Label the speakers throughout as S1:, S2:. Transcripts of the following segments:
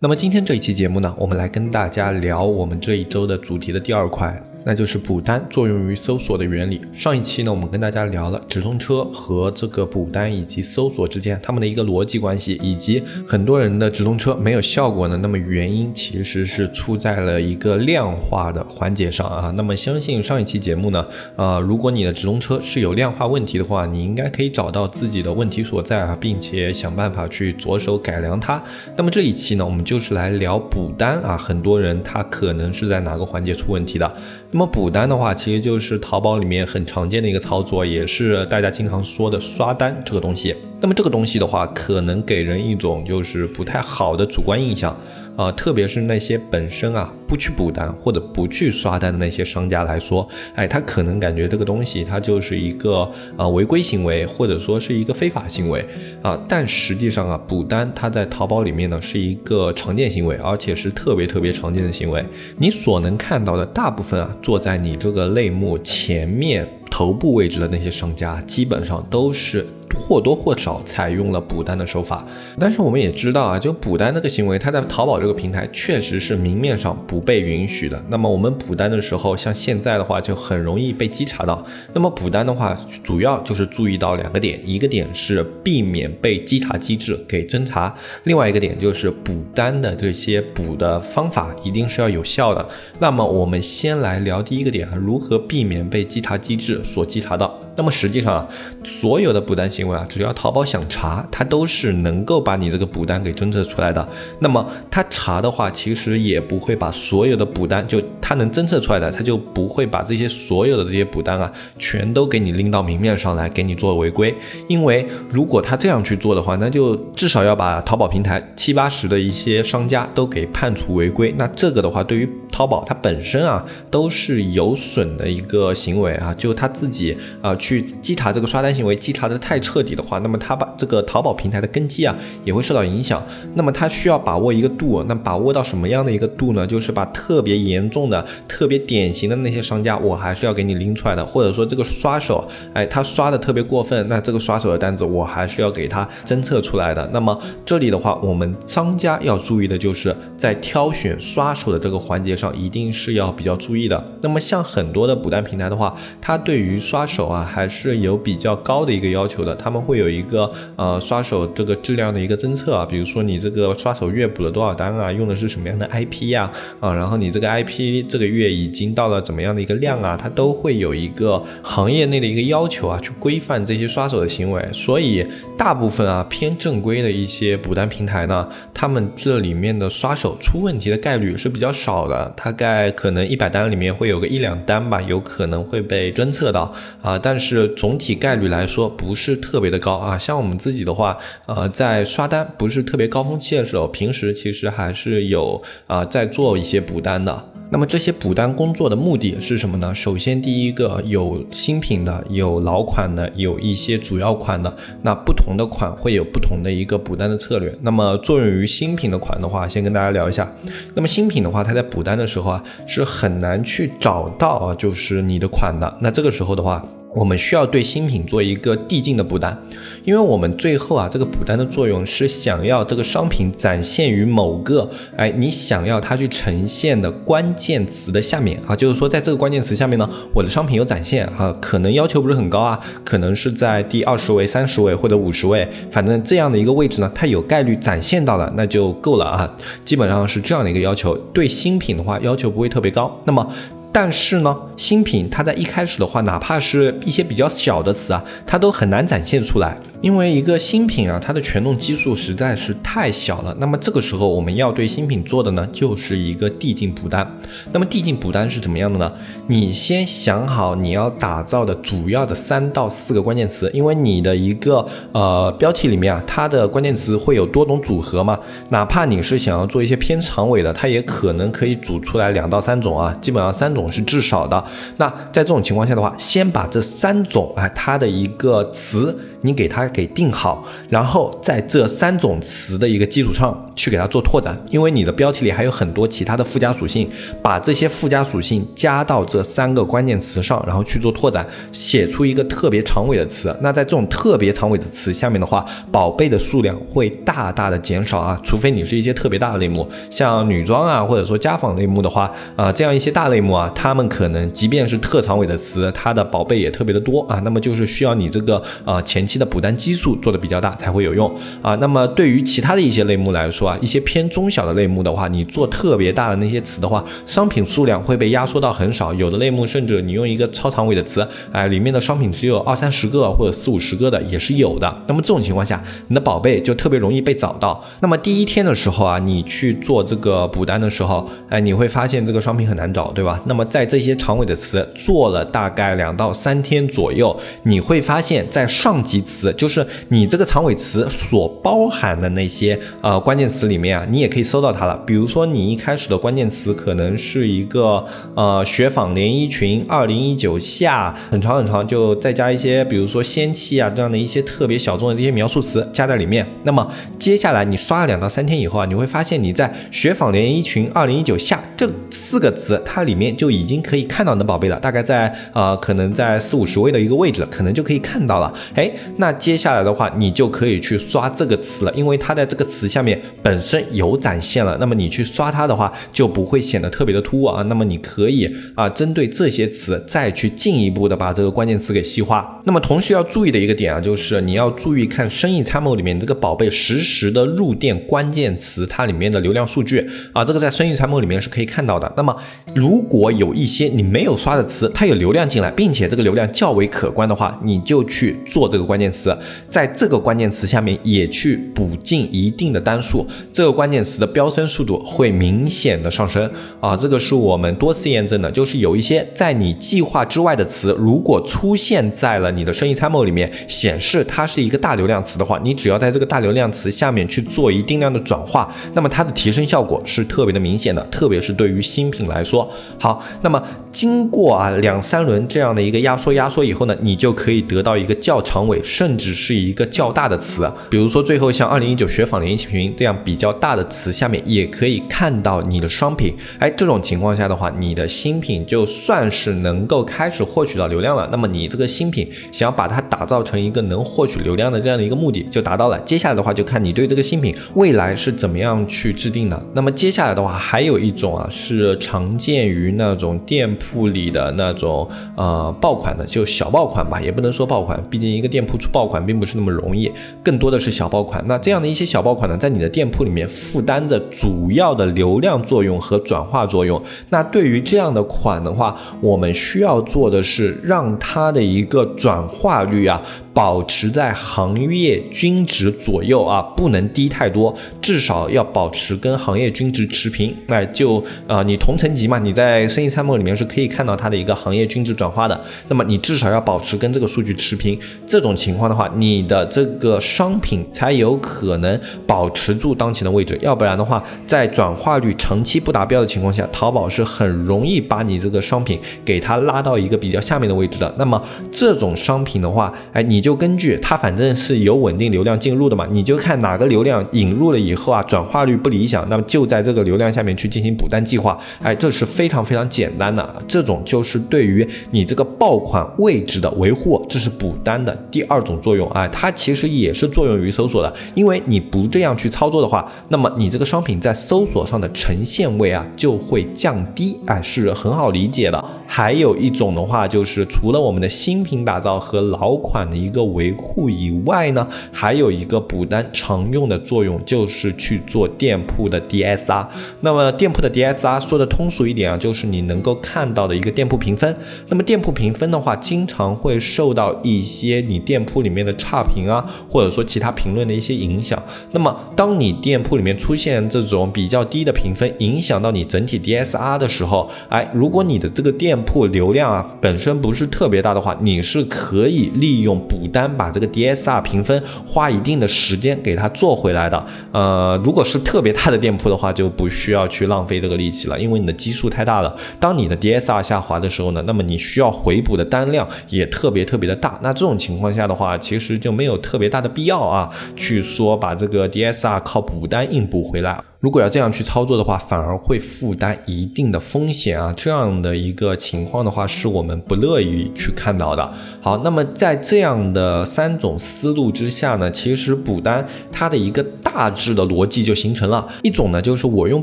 S1: 那么今天这一期节目呢，我们来跟大家聊我们这一周的主题的第二块。那就是补单作用于搜索的原理。上一期呢，我们跟大家聊了直通车和这个补单以及搜索之间它们的一个逻辑关系，以及很多人的直通车没有效果呢。那么原因其实是出在了一个量化的环节上啊。那么相信上一期节目呢，呃，如果你的直通车是有量化问题的话，你应该可以找到自己的问题所在啊，并且想办法去着手改良它。那么这一期呢，我们就是来聊补单啊，很多人他可能是在哪个环节出问题的。么补单的话，其实就是淘宝里面很常见的一个操作，也是大家经常说的刷单这个东西。那么这个东西的话，可能给人一种就是不太好的主观印象。啊，特别是那些本身啊不去补单或者不去刷单的那些商家来说，哎，他可能感觉这个东西它就是一个啊违规行为，或者说是一个非法行为啊。但实际上啊，补单它在淘宝里面呢是一个常见行为，而且是特别特别常见的行为。你所能看到的大部分啊，坐在你这个类目前面头部位置的那些商家，基本上都是。或多或少采用了补单的手法，但是我们也知道啊，就补单这个行为，它在淘宝这个平台确实是明面上不被允许的。那么我们补单的时候，像现在的话，就很容易被稽查到。那么补单的话，主要就是注意到两个点，一个点是避免被稽查机制给侦查，另外一个点就是补单的这些补的方法一定是要有效的。那么我们先来聊第一个点啊，如何避免被稽查机制所稽查到。那么实际上啊，所有的补单行为啊，只要淘宝想查，它都是能够把你这个补单给侦测出来的。那么它查的话，其实也不会把所有的补单，就它能侦测出来的，它就不会把这些所有的这些补单啊，全都给你拎到明面上来给你做违规。因为如果他这样去做的话，那就至少要把淘宝平台七八十的一些商家都给判处违规。那这个的话，对于淘宝它本身啊，都是有损的一个行为啊，就他自己啊。去稽查这个刷单行为，稽查的太彻底的话，那么他把这个淘宝平台的根基啊也会受到影响。那么他需要把握一个度，那把握到什么样的一个度呢？就是把特别严重的、特别典型的那些商家，我还是要给你拎出来的。或者说这个刷手，哎，他刷的特别过分，那这个刷手的单子我还是要给他侦测出来的。那么这里的话，我们商家要注意的就是在挑选刷手的这个环节上，一定是要比较注意的。那么像很多的补单平台的话，它对于刷手啊。还是有比较高的一个要求的，他们会有一个呃刷手这个质量的一个侦测啊，比如说你这个刷手月补了多少单啊，用的是什么样的 IP 呀啊，然后你这个 IP 这个月已经到了怎么样的一个量啊，它都会有一个行业内的一个要求啊，去规范这些刷手的行为。所以大部分啊偏正规的一些补单平台呢，他们这里面的刷手出问题的概率是比较少的，大概可能一百单里面会有个一两单吧，有可能会被侦测到啊，但是。是总体概率来说不是特特别的高啊，像我们自己的话，呃，在刷单不是特别高峰期的时候，平时其实还是有啊在做一些补单的。那么这些补单工作的目的是什么呢？首先，第一个有新品的，有老款的，有一些主要款的。那不同的款会有不同的一个补单的策略。那么作用于新品的款的话，先跟大家聊一下。那么新品的话，它在补单的时候啊，是很难去找到啊，就是你的款的。那这个时候的话。我们需要对新品做一个递进的补单，因为我们最后啊，这个补单的作用是想要这个商品展现于某个哎，你想要它去呈现的关键词的下面啊，就是说在这个关键词下面呢，我的商品有展现啊，可能要求不是很高啊，可能是在第二十位、三十位或者五十位，反正这样的一个位置呢，它有概率展现到了，那就够了啊，基本上是这样的一个要求。对新品的话，要求不会特别高。那么。但是呢，新品它在一开始的话，哪怕是一些比较小的词啊，它都很难展现出来。因为一个新品啊，它的权重基数实在是太小了。那么这个时候我们要对新品做的呢，就是一个递进补单。那么递进补单是怎么样的呢？你先想好你要打造的主要的三到四个关键词，因为你的一个呃标题里面啊，它的关键词会有多种组合嘛。哪怕你是想要做一些偏长尾的，它也可能可以组出来两到三种啊，基本上三种是至少的。那在这种情况下的话，先把这三种啊，它的一个词。你给它给定好，然后在这三种词的一个基础上去给它做拓展，因为你的标题里还有很多其他的附加属性，把这些附加属性加到这三个关键词上，然后去做拓展，写出一个特别长尾的词。那在这种特别长尾的词下面的话，宝贝的数量会大大的减少啊，除非你是一些特别大的类目，像女装啊，或者说家纺类目的话，啊，这样一些大类目啊，他们可能即便是特长尾的词，它的宝贝也特别的多啊，那么就是需要你这个呃前。期的补单基数做的比较大才会有用啊。那么对于其他的一些类目来说啊，一些偏中小的类目的话，你做特别大的那些词的话，商品数量会被压缩到很少。有的类目甚至你用一个超长尾的词，哎，里面的商品只有二三十个或者四五十个的也是有的。那么这种情况下，你的宝贝就特别容易被找到。那么第一天的时候啊，你去做这个补单的时候，哎，你会发现这个商品很难找，对吧？那么那么在这些长尾的词做了大概两到三天左右，你会发现在上级。词就是你这个长尾词所包含的那些呃关键词里面啊，你也可以搜到它了。比如说你一开始的关键词可能是一个呃雪纺连衣裙二零一九夏，很长很长，就再加一些比如说仙气啊这样的一些特别小众的这些描述词加在里面。那么接下来你刷了两到三天以后啊，你会发现你在雪纺连衣裙二零一九夏这四个词，它里面就就已经可以看到你的宝贝了，大概在呃可能在四五十位的一个位置，可能就可以看到了。哎。那接下来的话，你就可以去刷这个词了，因为它在这个词下面本身有展现了。那么你去刷它的话，就不会显得特别的突兀啊。那么你可以啊，针对这些词再去进一步的把这个关键词给细化。那么同时要注意的一个点啊，就是你要注意看生意参谋里面这个宝贝实时的入店关键词它里面的流量数据啊，这个在生意参谋里面是可以看到的。那么如果有一些你没有刷的词，它有流量进来，并且这个流量较为可观的话，你就去做这个关键。词在这个关键词下面也去补进一定的单数，这个关键词的飙升速度会明显的上升啊！这个是我们多次验证的，就是有一些在你计划之外的词，如果出现在了你的生意参谋里面，显示它是一个大流量词的话，你只要在这个大流量词下面去做一定量的转化，那么它的提升效果是特别的明显的，特别是对于新品来说。好，那么经过啊两三轮这样的一个压缩压缩以后呢，你就可以得到一个较长尾。甚至是一个较大的词，比如说最后像二零一九雪纺连衣裙这样比较大的词下面，也可以看到你的商品。哎，这种情况下的话，你的新品就算是能够开始获取到流量了。那么你这个新品想要把它打造成一个能获取流量的这样的一个目的就达到了。接下来的话就看你对这个新品未来是怎么样去制定的。那么接下来的话还有一种啊是常见于那种店铺里的那种呃爆款的，就小爆款吧，也不能说爆款，毕竟一个店铺出。爆款并不是那么容易，更多的是小爆款。那这样的一些小爆款呢，在你的店铺里面负担着主要的流量作用和转化作用。那对于这样的款的话，我们需要做的是让它的一个转化率啊。保持在行业均值左右啊，不能低太多，至少要保持跟行业均值持平。那，就啊，你同层级嘛，你在生意参谋里面是可以看到它的一个行业均值转化的。那么你至少要保持跟这个数据持平，这种情况的话，你的这个商品才有可能保持住当前的位置。要不然的话，在转化率长期不达标的情况下，淘宝是很容易把你这个商品给它拉到一个比较下面的位置的。那么这种商品的话，哎，你就。就根据它，反正是有稳定流量进入的嘛，你就看哪个流量引入了以后啊，转化率不理想，那么就在这个流量下面去进行补单计划，哎，这是非常非常简单的，这种就是对于你这个爆款位置的维护，这是补单的第二种作用，哎，它其实也是作用于搜索的，因为你不这样去操作的话，那么你这个商品在搜索上的呈现位啊就会降低，哎，是很好理解的。还有一种的话，就是除了我们的新品打造和老款的一个。维护以外呢，还有一个补单常用的作用就是去做店铺的 DSR。那么店铺的 DSR 说的通俗一点啊，就是你能够看到的一个店铺评分。那么店铺评分的话，经常会受到一些你店铺里面的差评啊，或者说其他评论的一些影响。那么当你店铺里面出现这种比较低的评分，影响到你整体 DSR 的时候，哎，如果你的这个店店铺流量啊本身不是特别大的话，你是可以利用补单把这个 DSR 评分花一定的时间给它做回来的。呃，如果是特别大的店铺的话，就不需要去浪费这个力气了，因为你的基数太大了。当你的 DSR 下滑的时候呢，那么你需要回补的单量也特别特别的大。那这种情况下的话，其实就没有特别大的必要啊，去说把这个 DSR 靠补单硬补回来。如果要这样去操作的话，反而会负担一定的风险啊！这样的一个情况的话，是我们不乐意去看到的。好，那么在这样的三种思路之下呢，其实补单它的一个大致的逻辑就形成了。一种呢，就是我用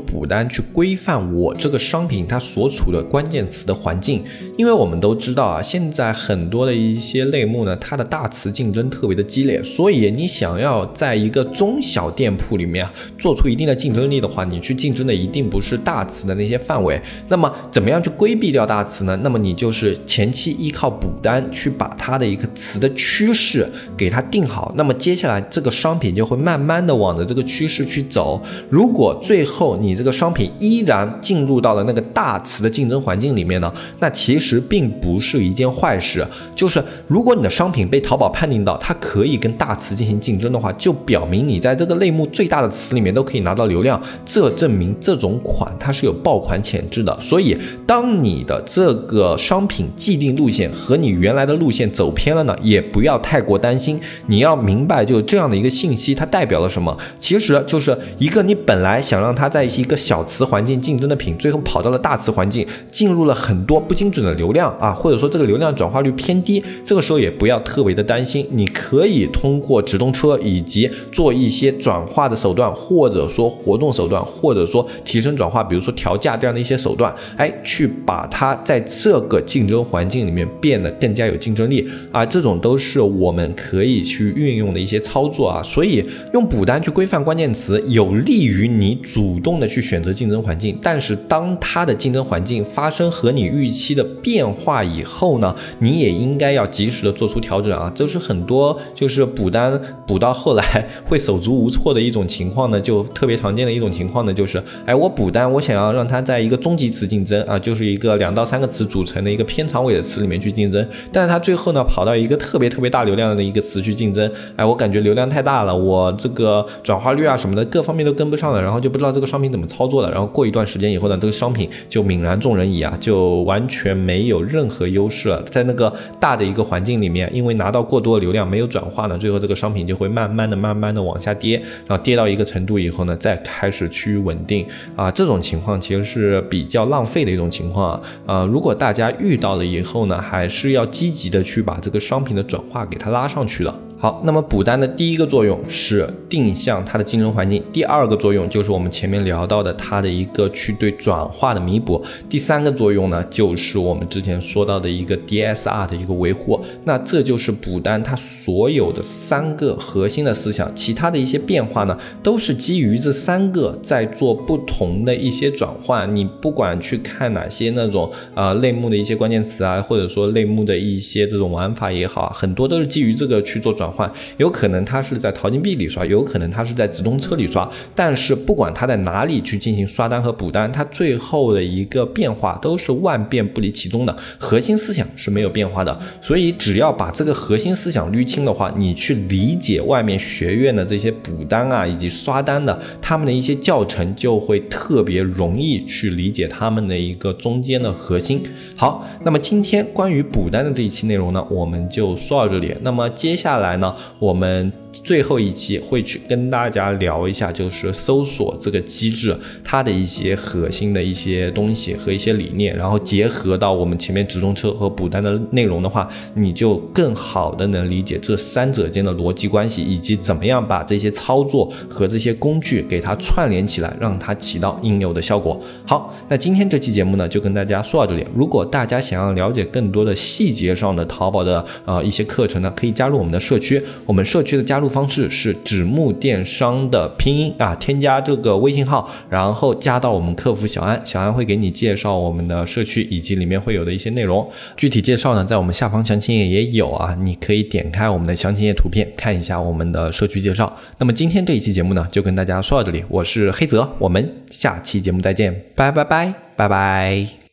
S1: 补单去规范我这个商品它所处的关键词的环境，因为我们都知道啊，现在很多的一些类目呢，它的大词竞争特别的激烈，所以你想要在一个中小店铺里面做出一定的竞争。力的话，你去竞争的一定不是大词的那些范围。那么，怎么样去规避掉大词呢？那么你就是前期依靠补单去把它的一个词的趋势给它定好。那么接下来这个商品就会慢慢的往着这个趋势去走。如果最后你这个商品依然进入到了那个大词的竞争环境里面呢，那其实实并不是一件坏事。就是如果你的商品被淘宝判定到它可以跟大词进行竞争的话，就表明你在这个类目最大的词里面都可以拿到流量。这证明这种款它是有爆款潜质的，所以当你的这个商品既定路线和你原来的路线走偏了呢，也不要太过担心。你要明白，就这样的一个信息，它代表了什么？其实就是一个你本来想让它在一个小词环境竞争的品，最后跑到了大词环境，进入了很多不精准的流量啊，或者说这个流量转化率偏低。这个时候也不要特别的担心，你可以通过直通车以及做一些转化的手段，或者说活动。手段，或者说提升转化，比如说调价这样的一些手段，哎，去把它在这个竞争环境里面变得更加有竞争力啊，这种都是我们可以去运用的一些操作啊。所以用补单去规范关键词，有利于你主动的去选择竞争环境。但是当它的竞争环境发生和你预期的变化以后呢，你也应该要及时的做出调整啊。这是很多就是补单补到后来 会手足无措的一种情况呢，就特别常见的。一种情况呢，就是，哎，我补单，我想要让它在一个中级词竞争啊，就是一个两到三个词组成的一个偏长尾的词里面去竞争，但是它最后呢，跑到一个特别特别大流量的一个词去竞争，哎，我感觉流量太大了，我这个转化率啊什么的各方面都跟不上了，然后就不知道这个商品怎么操作了，然后过一段时间以后呢，这个商品就泯然众人矣啊，就完全没没有任何优势了，在那个大的一个环境里面，因为拿到过多流量没有转化呢，最后这个商品就会慢慢的、慢慢的往下跌，然后跌到一个程度以后呢，再开。始趋于稳定啊，这种情况其实是比较浪费的一种情况啊。如果大家遇到了以后呢，还是要积极的去把这个商品的转化给它拉上去的。好，那么补单的第一个作用是定向它的竞争环境，第二个作用就是我们前面聊到的它的一个去对转化的弥补，第三个作用呢就是我们之前说到的一个 DSR 的一个维护。那这就是补单它所有的三个核心的思想，其他的一些变化呢都是基于这三个在做不同的一些转换。你不管去看哪些那种啊类目的一些关键词啊，或者说类目的一些这种玩法也好，很多都是基于这个去做转。转换有可能它是在淘金币里刷，有可能它是在直通车里刷，但是不管它在哪里去进行刷单和补单，它最后的一个变化都是万变不离其宗的，核心思想是没有变化的。所以只要把这个核心思想捋清的话，你去理解外面学院的这些补单啊以及刷单的他们的一些教程，就会特别容易去理解他们的一个中间的核心。好，那么今天关于补单的这一期内容呢，我们就说到这里。那么接下来。那我们。最后一期会去跟大家聊一下，就是搜索这个机制它的一些核心的一些东西和一些理念，然后结合到我们前面直通车和补单的内容的话，你就更好的能理解这三者间的逻辑关系，以及怎么样把这些操作和这些工具给它串联起来，让它起到应有的效果。好，那今天这期节目呢，就跟大家说到这里。如果大家想要了解更多的细节上的淘宝的呃一些课程呢，可以加入我们的社区。我们社区的加入方式是纸木电商的拼音啊，添加这个微信号，然后加到我们客服小安，小安会给你介绍我们的社区以及里面会有的一些内容。具体介绍呢，在我们下方详情页也有啊，你可以点开我们的详情页图片看一下我们的社区介绍。那么今天这一期节目呢，就跟大家说到这里，我是黑泽，我们下期节目再见，拜拜拜拜拜。